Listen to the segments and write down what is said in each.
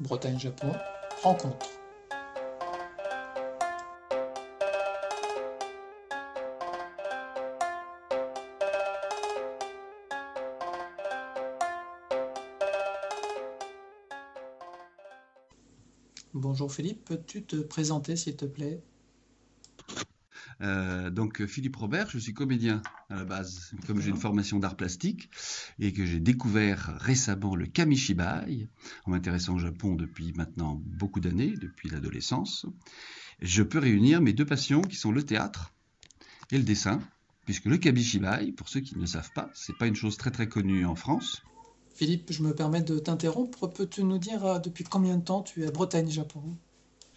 Bretagne-Japon, rencontre. Bonjour Philippe, peux-tu te présenter s'il te plaît? Euh, donc Philippe Robert, je suis comédien à la base, comme j'ai une formation d'art plastique et que j'ai découvert récemment le kamishibai en m'intéressant au Japon depuis maintenant beaucoup d'années, depuis l'adolescence, je peux réunir mes deux passions qui sont le théâtre et le dessin, puisque le kamishibai, pour ceux qui ne le savent pas, c'est pas une chose très très connue en France. Philippe, je me permets de t'interrompre. Peux-tu nous dire euh, depuis combien de temps tu es à Bretagne-Japon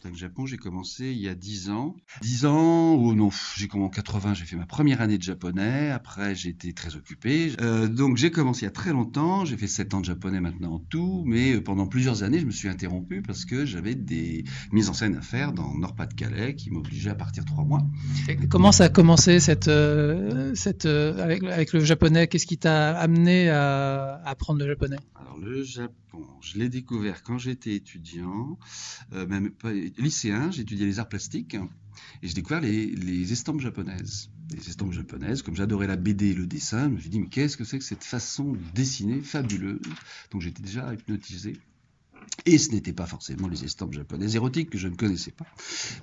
le Japon, j'ai commencé il y a 10 ans. 10 ans, ou oh non, j'ai commencé en 80, j'ai fait ma première année de japonais. Après, j'ai été très occupé. Euh, donc, j'ai commencé il y a très longtemps. J'ai fait 7 ans de japonais maintenant en tout. Mais euh, pendant plusieurs années, je me suis interrompu parce que j'avais des mises en scène à faire dans Nord-Pas-de-Calais qui m'obligeaient à partir 3 mois. comment ça a commencé cette, euh, cette, avec, avec, le japonais? Qu'est-ce qui t'a amené à apprendre le japonais? Alors, le Japon, je l'ai découvert quand j'étais étudiant, même pas lycéen, étudié les arts plastiques et j'ai découvert les, estampes japonaises. Les estampes japonaises, comme j'adorais la BD et le dessin, je me suis dit, mais qu'est-ce que c'est que cette façon de dessiner fabuleuse? Donc j'étais déjà hypnotisé. Et ce n'était pas forcément les estampes japonaises érotiques que je ne connaissais pas,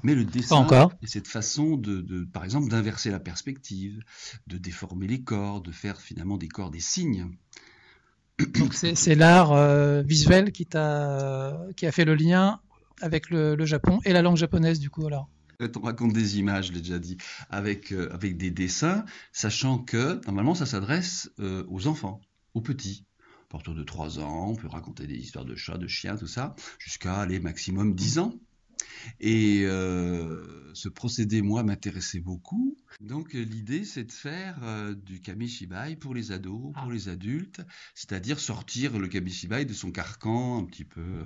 mais le dessin encore. et cette façon de, par exemple, d'inverser la perspective, de déformer les corps, de faire finalement des corps des signes. Donc c'est l'art euh, visuel qui, a, qui a fait le lien avec le, Japon et la langue japonaise du coup alors on raconte des images, je l'ai déjà dit, avec, euh, avec des dessins, sachant que normalement ça s'adresse euh, aux enfants, aux petits. À partir de 3 ans, on peut raconter des histoires de chats, de chiens, tout ça, jusqu'à aller maximum 10 ans. Et euh, ce procédé, moi, m'intéressait beaucoup. Donc l'idée, c'est de faire du kamishibai pour les ados, pour ah. les adultes, c'est-à-dire sortir le kamishibai de son carcan un petit peu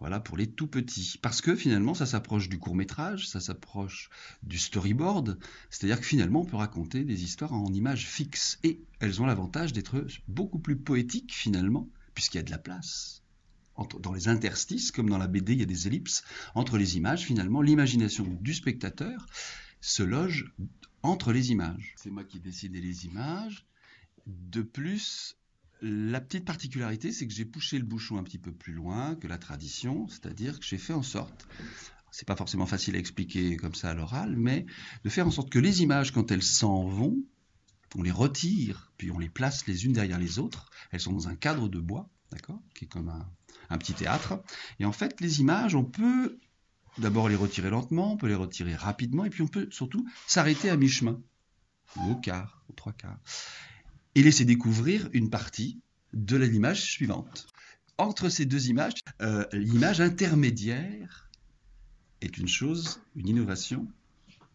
voilà, pour les tout petits. Parce que finalement, ça s'approche du court métrage, ça s'approche du storyboard. C'est-à-dire que finalement, on peut raconter des histoires en images fixes. Et elles ont l'avantage d'être beaucoup plus poétiques finalement, puisqu'il y a de la place. dans les interstices, comme dans la BD, il y a des ellipses. Entre les images, finalement, l'imagination du spectateur se loge entre les images. C'est moi qui décidais les images. De plus, la petite particularité, c'est que j'ai poussé le bouchon un petit peu plus loin que la tradition, c'est-à-dire que j'ai fait en sorte, c'est pas forcément facile à expliquer comme ça à l'oral, mais de faire en sorte que les images, quand elles s'en vont, on les retire, puis on les place les unes derrière les autres. Elles sont dans un cadre de bois, d'accord, qui est comme un, un petit théâtre. Et en fait, les images, on peut d'abord les retirer lentement, on peut les retirer rapidement, et puis on peut surtout s'arrêter à mi-chemin, ou au quart, au trois quarts et laisser découvrir une partie de l'image suivante. Entre ces deux images, euh, l'image intermédiaire est une chose, une innovation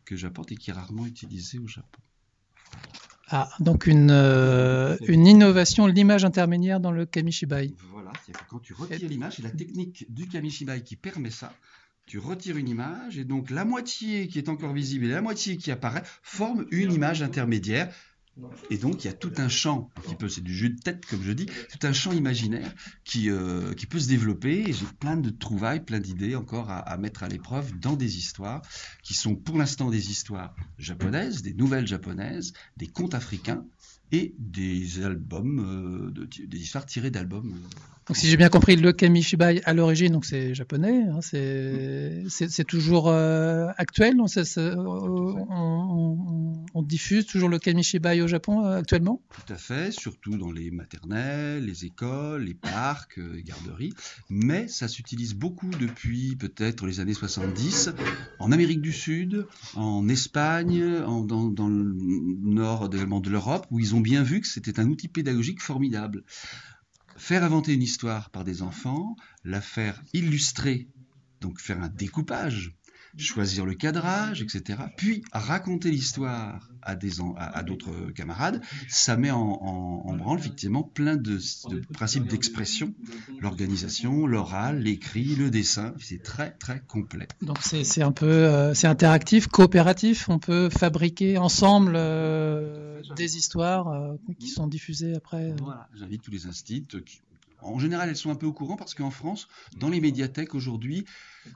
que j'apporte et qui est rarement utilisée au Japon. Ah, donc une, euh, une innovation, l'image intermédiaire dans le kamishibai. Voilà, c'est que quand tu retires l'image, c'est la technique du kamishibai qui permet ça. Tu retires une image et donc la moitié qui est encore visible et la moitié qui apparaît forment une image intermédiaire et donc il y a tout un champ, un petit peu, c'est du jeu de tête comme je dis, tout un champ imaginaire qui, euh, qui peut se développer. Et j'ai plein de trouvailles, plein d'idées encore à, mettre à l'épreuve dans des histoires qui sont pour l'instant des histoires japonaises, des nouvelles japonaises, des contes africains et des albums, euh, de, des histoires tirées d'albums. Euh, donc si j'ai bien compris, le kamishibai à l'origine, donc c'est japonais, hein, c'est toujours euh, actuel. On, on, on, diffuse toujours le kamishibai au Japon actuellement? Tout à fait, surtout dans les maternelles, les écoles, les parcs, les garderies. Mais ça s'utilise beaucoup depuis peut-être les années 70 en Amérique du Sud, en Espagne, en, dans, dans, le nord de l'Europe, où ils ont bien vu que c'était un outil pédagogique formidable. Faire inventer une histoire par des enfants, la faire illustrer, donc faire un découpage, choisir le cadrage, etc. Puis raconter l'histoire à des à, d'autres camarades, ça met en, branle effectivement plein de, principes d'expression, l'organisation, l'oral, l'écrit, le dessin, c'est très très complet. Donc c'est un peu euh, c'est interactif, coopératif, on peut fabriquer ensemble euh, des histoires euh, qui sont diffusées après. Voilà, j'invite tous les instituts En général, elles sont un peu au courant parce qu'en France, dans les médiathèques aujourd'hui,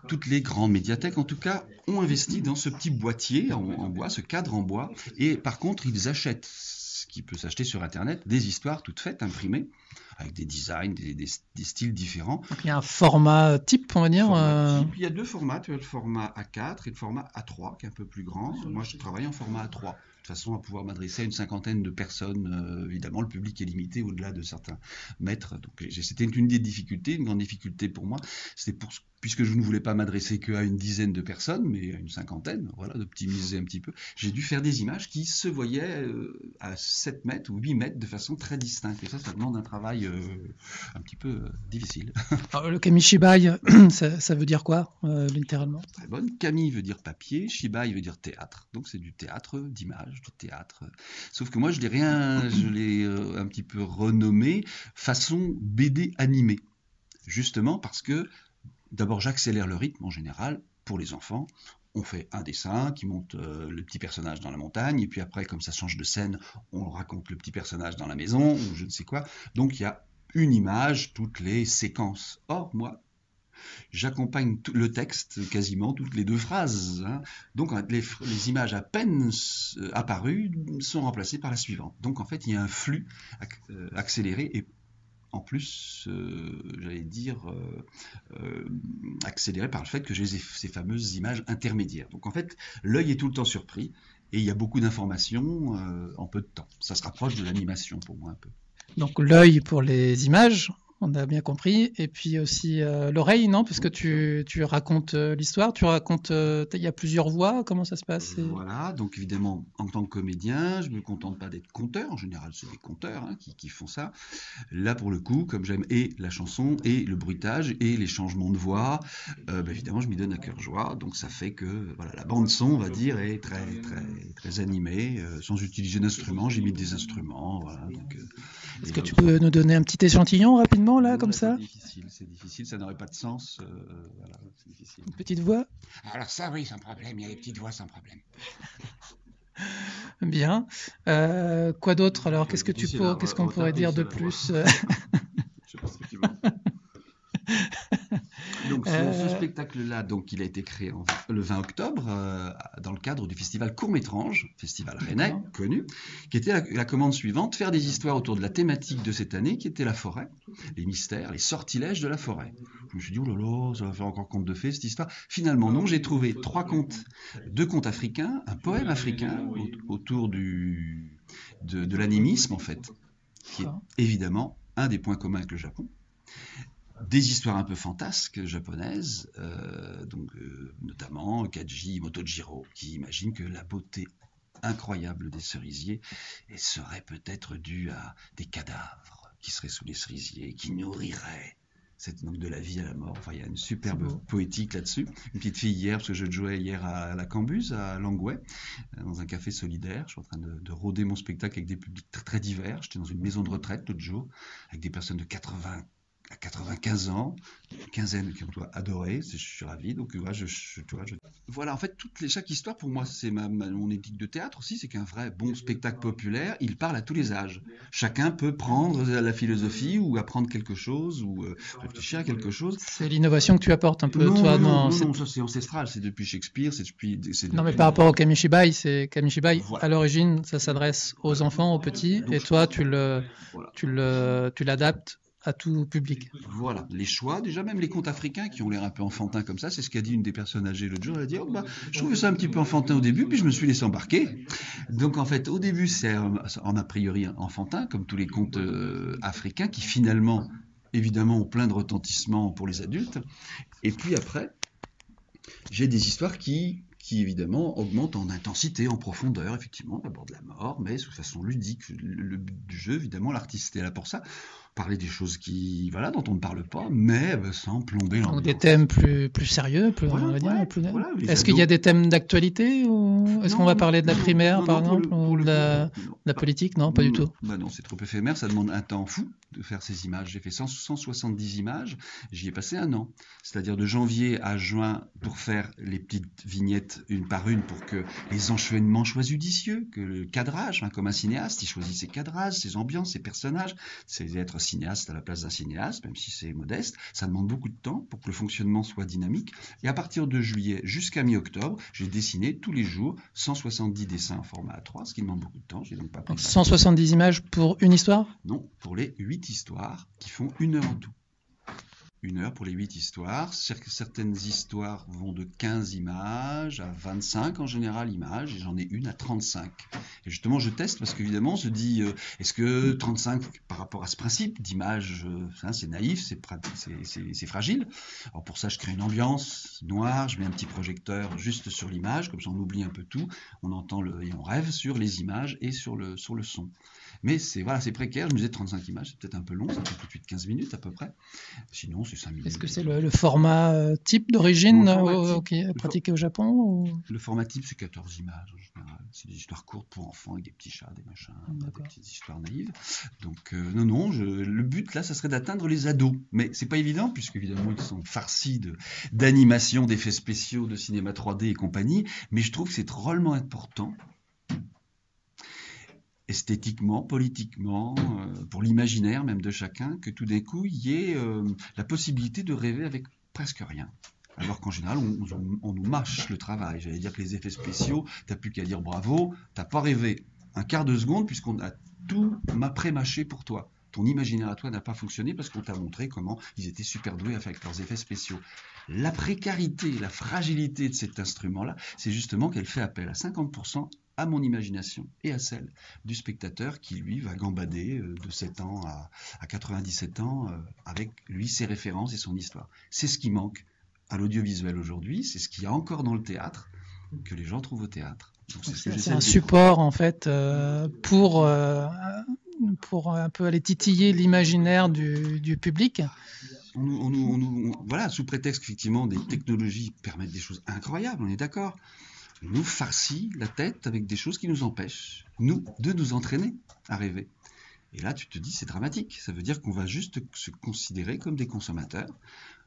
toutes les grandes médiathèques en tout cas, ont investi dans ce petit boîtier en, en bois, ce cadre en bois. Et par contre, ils achètent ce qui peut s'acheter sur Internet, des histoires toutes faites, imprimées, avec des designs, des, des- des styles différents. Donc il y a un format type, on va dire. Euh, type. Il y a deux formats, tu as le format A4 et le format A3 qui est un peu plus grand. Moi, je travaille en format A3, de façon à pouvoir m'adresser à une cinquantaine de personnes. Euh, évidemment, le public est limité au-delà de certains mètres. Donc, c'était une des difficultés, une grande difficulté pour moi. C'était pour puisque je ne voulais pas m'adresser qu'à une dizaine de personnes, mais à une cinquantaine, voilà, d'optimiser un petit peu. J'ai dû faire des images qui se voyaient euh, à 7 mètres ou 8 mètres de façon très distincte. Et ça, ça demande un travail euh, un petit peu difficile. alors, le kamishibai, ça, ça veut dire quoi, euh, littéralement? Très bonne. Kami veut dire papier, Shibai veut dire théâtre. Donc c'est du théâtre théâtre. Sauf que moi je l'ai rien, je l'ai euh, un petit peu renommé façon BD animée. Justement parce que d'abord j'accélère le rythme en général pour les enfants. On fait un dessin qui monte euh, le petit personnage dans la montagne, et puis après, comme ça change de scène, on raconte le petit personnage dans la maison, ou je ne sais quoi. Donc il y a une image toutes les séquences. Or, moi, j'accompagne le texte quasiment toutes les deux phrases. hein. Donc les, images à peine euh, apparues sont remplacées par la suivante. Donc en fait, il y a un flux euh, accéléré et en plus, euh, j'allais dire, accéléré par le fait que j'ai ces, fameuses images intermédiaires. Donc en fait, l'œil est tout le temps surpris et il y a beaucoup d'informations en peu de temps. Ça se rapproche de l'animation pour moi un peu. Donc l'œil pour les images, on a bien compris, et puis aussi euh, l'oreille, non? Parce que tu, tu racontes euh, l'histoire, tu racontes, euh, il y a plusieurs voix, comment ça se passe? Voilà, donc évidemment, en tant que comédien, je ne me contente pas d'être conteur. En général, c'est des conteurs hein, qui, qui font ça. Là, pour le coup, comme j'aime et la chanson, et le bruitage, et les changements de voix, bah, évidemment, je m'y donne à cœur joie. Donc, ça fait que voilà, la bande-son, on va dire, est très, très, très animée, sans utiliser d'instruments. J'imite des instruments. Voilà, Est-ce que tu peux nous donner un petit échantillon rapidement, là, comme c'est ça difficile, c'est difficile, ça n'aurait pas de sens. euh, voilà, c'est difficile. Une petite voix Alors ça, oui, sans problème. Il y a les petites voix sans problème. Bien. Euh, quoi d'autre alors? C'est Qu'est-ce que tu pour- qu'est-ce on qu'on pourrait dire de plus euh, Je sais pas ce que tu veux. Ce, ce Euh. spectacle-là, donc il a été créé en- le 20 octobre euh, dans le cadre du festival Court-Métrange, festival rennais connu, qui était la, la commande suivante faire des histoires autour de la thématique de cette année, qui était la forêt, les mystères, les sortilèges de la forêt. Je me suis dit oh là là, ça va faire encore conte de fées cette histoire. Finalement non, j'ai trouvé trois contes, deux contes africains, un poème africain au- autour du de, de l'animisme en fait, qui est évidemment un des points communs avec le Japon des histoires un peu fantasques japonaises, euh, donc, euh, notamment Kaji Motojiro, qui imagine que la beauté incroyable des cerisiers et serait peut-être due à des cadavres qui seraient sous les cerisiers, qui nourriraient cette donc de la vie à la mort. Enfin, il y a une superbe poétique là-dessus. Une petite fille hier, parce que je jouais hier à la Cambuse, à Langouet, euh, dans un café solidaire. Je suis en train de, de rôder mon spectacle avec des publics très, très divers. J'étais dans une maison de retraite l'autre jour, avec des personnes de 80 à 95 ans, une quinzaine qui ont adoré, je suis ravi. Donc voilà, je, je- tu vois, je- voilà, en fait, toutes les, chaque histoire pour moi, c'est ma, ma- mon éthique de théâtre aussi, c'est qu'un vrai bon spectacle populaire, il parle à tous les âges. Chacun peut prendre la philosophie ou apprendre quelque chose ou euh, réfléchir à quelque chose. C'est l'innovation que tu apportes un peu, non, toi, non, dans non, cette- non, ça c'est ancestral, c'est depuis Shakespeare, c'est depuis. Non, mais par rapport au Kamishibai, c'est Kamishibai. Voilà. À l'origine, ça s'adresse aux enfants, aux petits, Donc, et toi, tu le, Voilà. tu le, tu l'adaptes à tout public. Voilà, les choix, déjà même les contes africains qui ont l'air un peu enfantins comme ça, c'est ce qu'a dit une des personnes âgées l'autre jour, elle a dit, oh, bah, je trouvais ça un petit peu enfantin au début, puis je me suis laissé embarquer. Donc en fait, au début, c'est en a priori enfantin, comme tous les contes euh, africains, qui finalement, évidemment, ont plein de retentissement pour les adultes. Et puis après, j'ai des histoires qui qui évidemment augmentent en intensité, en profondeur, effectivement, d'abord de la mort, mais sous façon ludique. Le but du jeu, évidemment, l'artiste est là pour ça parler des choses qui, voilà, dont on ne parle pas, mais euh, sans plomber Donc l'ambiance. des thèmes plus, plus sérieux, plus, Voilà, dire, plus- voilà, Est-ce qu'il y a des thèmes d'actualité ou est-ce qu'on va parler de la non, primaire, non, par non, exemple, le- ou de la, la politique? Non, pas du tout. Bah non, c'est trop éphémère, ça demande un temps fou de faire ces images. J'ai fait 100 170 images, j'y ai passé un an. C'est-à-dire de janvier à juin pour faire les petites vignettes une par une pour que les enchaînements soient judicieux, que le cadrage, hein, comme un cinéaste, il choisit ses cadrages, ses ambiances, ses personnages, c'est être cinéaste à la place d'un cinéaste, même si c'est modeste. Ça demande beaucoup de temps pour que le fonctionnement soit dynamique. Et à partir de juillet jusqu'à mi-octobre, j'ai dessiné tous les jours 170 dessins en format A3, ce qui demande beaucoup de temps. J'ai donc pas pris 170 images pour une histoire? Non, pour les 8 histoires qui font une heure en tout une heure pour les huit histoires. Certaines histoires vont de 15 images à 25 en général images, et j'en ai une à 35. Et justement, je teste parce qu'évidemment, on se dit, euh, est-ce que 35, par rapport à ce principe d'image, euh, c'est naïf, c'est fragile. Alors pour ça, je crée une ambiance noire, je mets un petit projecteur juste sur l'image, comme ça on oublie un peu tout, on entend le, et on rêve sur les images et sur le, sur le son. Mais c'est voilà, c'est précaire. Je me disais 35 images, c'est peut-être un peu long, ça fait tout de suite 15 minutes à peu près. Sinon, c'est 5 minutes. Est-ce que c'est le, format euh, type d'origine euh, pratiqué au Japon Le format type, c'est 14 images en général. C'est des histoires courtes pour enfants avec des petits chats, des machins, des petites histoires naïves. Donc, euh, non, non, le but là, ça serait d'atteindre les ados. Mais c'est pas évident, puisque évidemment, ils sont farcis d'animation, d'effets spéciaux, de cinéma 3D et compagnie. Mais je trouve que c'est drôlement important esthétiquement, politiquement, euh, pour l'imaginaire même de chacun, que tout d'un coup, il y ait euh, la possibilité de rêver avec presque rien. Alors qu'en général, on, nous mâche le travail. J'allais dire que les effets spéciaux, t'as plus qu'à dire bravo, t'as pas rêvé un quart de seconde puisqu'on a tout pré-mâché pour toi. Ton imaginaire à toi n'a pas fonctionné parce qu'on t'a montré comment ils étaient super doués avec leurs effets spéciaux. La précarité, la fragilité de cet instrument-là, c'est justement qu'elle fait appel à 50% à mon imagination et à celle du spectateur qui, lui, va gambader euh, de 7 ans à, 97 ans euh, avec, lui, ses références et son histoire. C'est ce qui manque à l'audiovisuel aujourd'hui, c'est ce qu'il y a encore dans le théâtre que les gens trouvent au théâtre. C'est un support, en fait, euh, pour, pour un peu aller titiller l'imaginaire du, public. voilà, sous prétexte qu'effectivement des technologies permettent des choses incroyables, on est d'accord nous farcit la tête avec des choses qui nous empêchent, nous, de nous entraîner à rêver. Et là, tu te dis, c'est dramatique. Ça veut dire qu'on va juste se considérer comme des consommateurs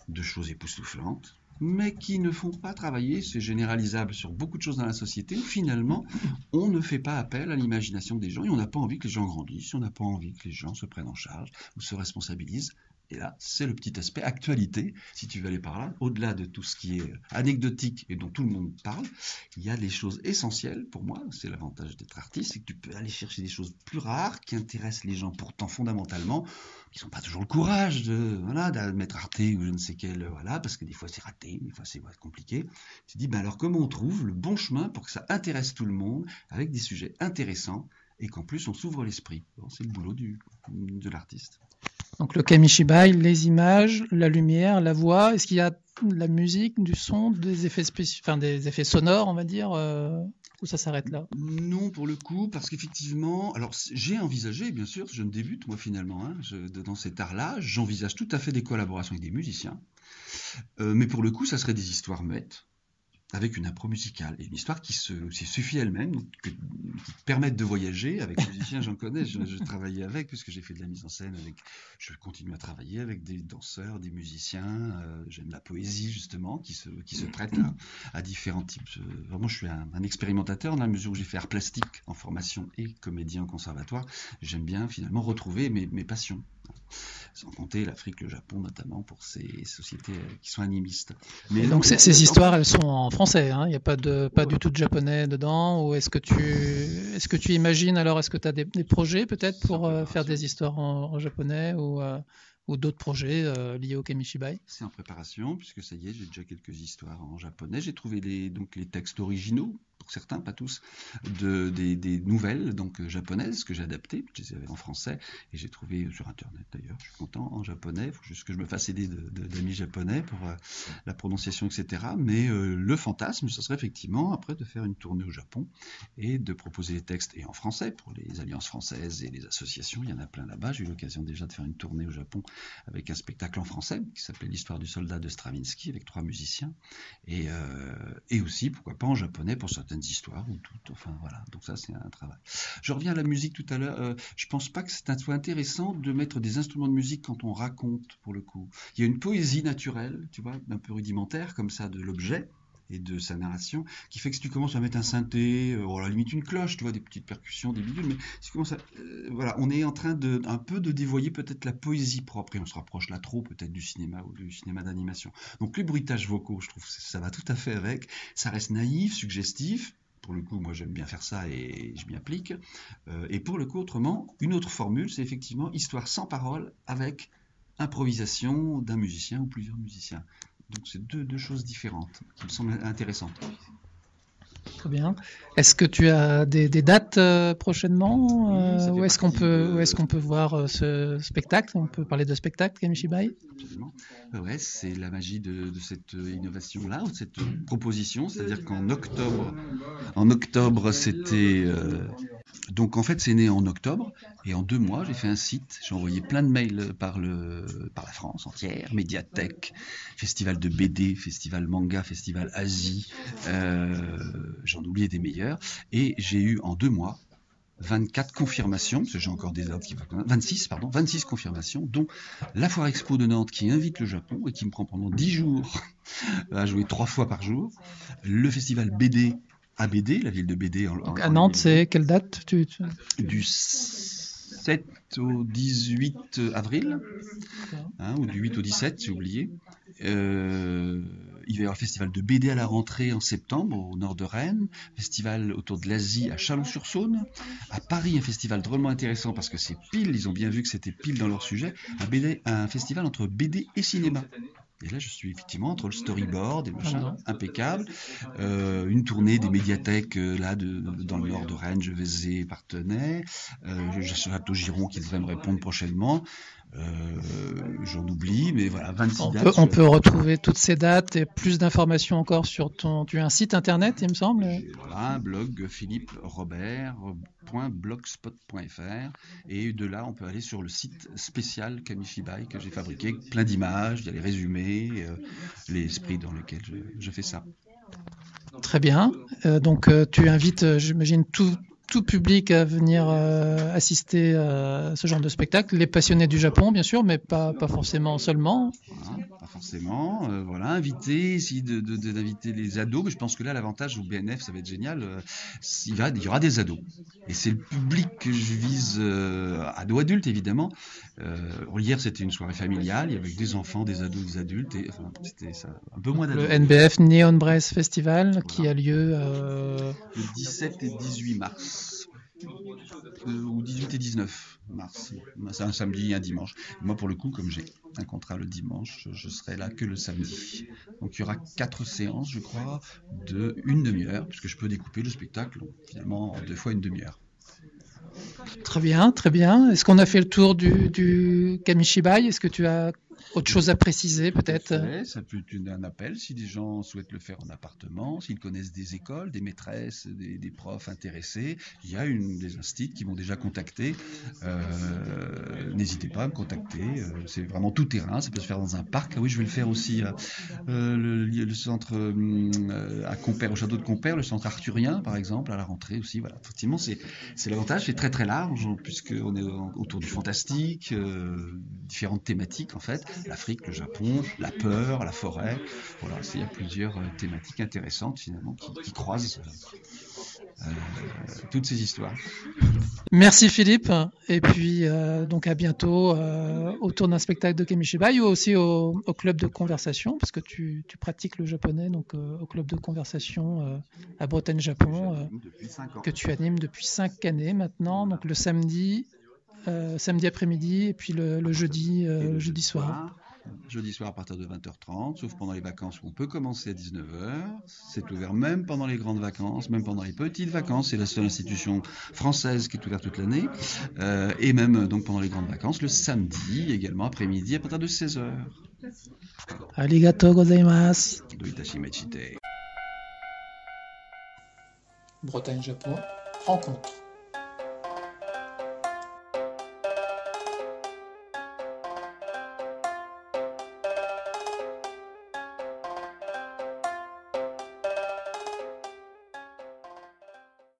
de choses époustouflantes, mais qui ne font pas travailler. C'est généralisable sur beaucoup de choses dans la société finalement, on ne fait pas appel à l'imagination des gens et on n'a pas envie que les gens grandissent, on n'a pas envie que les gens se prennent en charge ou se responsabilisent et là, c'est le petit aspect actualité, si tu veux aller par là. Au-delà de tout ce qui est anecdotique et dont tout le monde parle, il y a des choses essentielles pour moi. C'est l'avantage d'être artiste, c'est que tu peux aller chercher des choses plus rares qui intéressent les gens pourtant fondamentalement, qui n'ont pas toujours le courage de, voilà, mettre Arte ou je ne sais quel, voilà, parce que des fois c'est raté, des fois c'est compliqué. Tu te dis, ben alors comment on trouve le bon chemin pour que ça intéresse tout le monde avec des sujets intéressants et qu'en plus on s'ouvre l'esprit. c'est le boulot du, de l'artiste. Donc le kamishibai, les images, la lumière, la voix. Est-ce qu'il y a de la musique, du son, des effets sonores, on va dire, euh, ou ça s'arrête là? Non, pour le coup, parce qu'effectivement, alors j'ai envisagé, bien sûr, je ne débute moi finalement hein, dans cet art-là, j'envisage tout à fait des collaborations avec des musiciens, euh, mais pour le coup, ça serait des histoires muettes avec une impro musicale et une histoire qui se suffit elle-même, qui permettent de voyager. Avec les musiciens, j'en connais, je, travaillais avec, puisque j'ai fait de la mise en scène je continue à travailler avec des danseurs, des musiciens. Euh, j'aime la poésie, justement, qui se, prête à, différents types. vraiment, je suis un, expérimentateur dans la mesure où j'ai fait art plastique en formation et comédien en conservatoire. J'aime bien finalement retrouver mes passions sans compter l'Afrique, le Japon notamment, pour ces sociétés euh, qui sont animistes. Mais donc, ces, histoires, elles sont en français, hein. il n'y a pas, de, pas du tout de japonais dedans, ou est-ce que tu, est-ce que tu imagines alors, est-ce que tu as des, projets peut-être pour euh, faire des histoires en, japonais ou, euh, ou d'autres projets liés au Kamishibai? C'est en préparation, puisque ça y est, j'ai déjà quelques histoires en japonais. J'ai trouvé les, donc les textes originaux certains, pas tous, de, des, nouvelles donc japonaises que j'ai adaptées, je les avais en français et j'ai trouvé sur internet d'ailleurs. Je suis content en japonais. Il faut juste que je me fasse aider d'amis japonais pour euh, la prononciation, etc. Mais euh, le fantasme, ce serait effectivement après de faire une tournée au Japon et de proposer les textes et en français pour les alliances françaises et les associations. Il y en a plein là-bas. J'ai eu l'occasion déjà de faire une tournée au Japon avec un spectacle en français qui s'appelait l'histoire du soldat de Stravinsky avec trois musiciens et, euh, et aussi pourquoi pas en japonais pour certaines histoires ou tout. Enfin voilà, donc ça c'est un travail. Je reviens à la musique tout à l'heure. Euh, je pense pas que c'est soit intéressant de mettre des instruments de musique quand on raconte pour le coup. Il y a une poésie naturelle, tu vois, un peu rudimentaire comme ça de l'objet. Et de sa narration, qui fait que si tu commences à mettre un synthé, euh, à la limite une cloche, tu vois, des petites percussions, des bidules, mais si tu euh, voilà, on est en train de un peu de dévoyer peut-être la poésie propre, et on se rapproche là trop peut-être du cinéma ou du cinéma d'animation. Donc les bruitages vocaux, je trouve que ça va tout à fait avec, ça reste naïf, suggestif, pour le coup, moi j'aime bien faire ça et je m'y applique. Euh, et pour le coup, autrement, une autre formule, c'est effectivement histoire sans parole avec improvisation d'un musicien ou plusieurs musiciens. Donc c'est deux, deux choses différentes qui me semblent intéressantes. Très bien. Est-ce que tu as des, des dates euh, prochainement euh, Où est-ce qu'on peut, de- est-ce qu'on peut voir euh, ce spectacle? On peut parler de spectacle, Kamishibai Absolument. Ouais, c'est la magie de, de cette innovation-là, de cette proposition. C'est-à-dire qu'en octobre, en octobre, c'était. euh, donc en fait, c'est né en octobre, et en deux mois, j'ai fait un site. J'ai envoyé plein de mails par, la France entière, médiathèque, festival de BD, festival manga, festival Asie. euh, J'en oubliais des meilleurs. Et j'ai eu en deux mois 24 confirmations, parce que j'ai encore des dates qui vont 26, pardon, 26 confirmations, dont la Foire Expo de Nantes qui invite le Japon et qui me prend pendant 10 jours à jouer trois fois par jour, le festival BD à BD, la ville de BD en, Donc en- à Nantes, c'est quelle date tu, tu- du 7 au 18 avril, hein, ou du 8 au 17, j'ai oublié. Euh, il va y avoir le festival de BD à la rentrée en septembre au nord de Rennes, festival autour de l'Asie à Chalon-sur-Saône, à Paris un festival drôlement intéressant parce que c'est pile, ils ont bien vu que c'était pile dans leur sujet, un, BD, un festival entre BD et cinéma. Et là, je suis effectivement entre le storyboard et machin, impeccable. Euh, une tournée des médiathèques euh, là de, dans le nord de Rennes, je vais Partenay. Euh, j'ai Château Giron qui devrait me répondre prochainement. Euh, J'en oublie, mais voilà, 26 on, dates. peut, on peut retrouver toutes ces dates et plus d'informations encore sur ton. Tu as un site internet, il me semble? Voilà, un blog philippe robert.blogspot.fr et de là on peut aller sur le site spécial Kamishibai que j'ai fabriqué, plein d'images, il y a les résumés, euh, l'esprit dans lequel je, je fais ça. Très bien. Euh, donc euh, tu invites, euh, j'imagine, tout, tout public à venir euh, assister à ce genre de spectacle. Les passionnés du Japon, bien sûr, mais pas, pas forcément seulement. Pas forcément. euh, voilà, inviter, essayer de, de- de- d'inviter les ados. Mais je pense que là, l'avantage au BNF, ça va être génial. euh, il, va, il y aura des ados. Et c'est le public que je vise, euh, ados adultes évidemment. Hier, c'était une soirée familiale. Il y avait des enfants, des ados, des adultes. Et, enfin, c'était ça, un peu moins Le d'ados. NBF Neon Brace Festival qui a lieu. Le 17 et 18 mars. Ou 18 et 19 mars. Un samedi et un dimanche. Moi, pour le coup, comme j'ai un contrat le dimanche, je serai là que le samedi. Donc, il y aura quatre séances, je crois, de une demi-heure, puisque je peux découper le spectacle finalement en deux fois une demi-heure. Très bien, très bien. Est-ce qu'on a fait le tour du, du Kamishibai? Est-ce que tu as autre chose à préciser peut-être? ça peut être un appel si des gens souhaitent le faire en appartement, s'ils connaissent des écoles, des maîtresses, des, des profs intéressés. Il y a une, des instituts qui m'ont déjà contacté. Euh, N'hésitez pas à me contacter. euh, C'est vraiment tout terrain. Ça peut se faire dans un parc. Ah oui, je vais le faire aussi euh, le, le centre hum, euh, à Compère, au château de Compère, le centre arthurien par exemple, à la rentrée aussi. Voilà, effectivement, c'est l'avantage. C'est très très large puisqu'on est autour du fantastique, différentes thématiques en fait l'Afrique, le Japon, la peur, la forêt. Voilà, c'est- il y a plusieurs euh, thématiques intéressantes finalement qui, qui croisent euh, toutes ces histoires. Merci Philippe. Et puis euh, donc à bientôt euh, autour d'un spectacle de Kamishibai ou aussi au, au club de conversation parce que tu, tu pratiques le japonais donc euh, au club de conversation euh, à Bretagne Japon euh, depuis 5 ans. que tu animes depuis cinq années maintenant donc le samedi euh, samedi après-midi et puis le, le jeudi euh, le le jeudi soir. Jeudi soir à partir de 20h30, sauf pendant les vacances où on peut commencer à 19h. C'est ouvert même pendant les grandes vacances, même pendant les petites vacances. C'est la seule institution française qui est ouverte toute l'année. Euh, et même donc pendant les grandes vacances, le samedi également après-midi à partir de 16h. Arigato gozaimasu. Do itashi mechite. Bretagne Japon rencontre.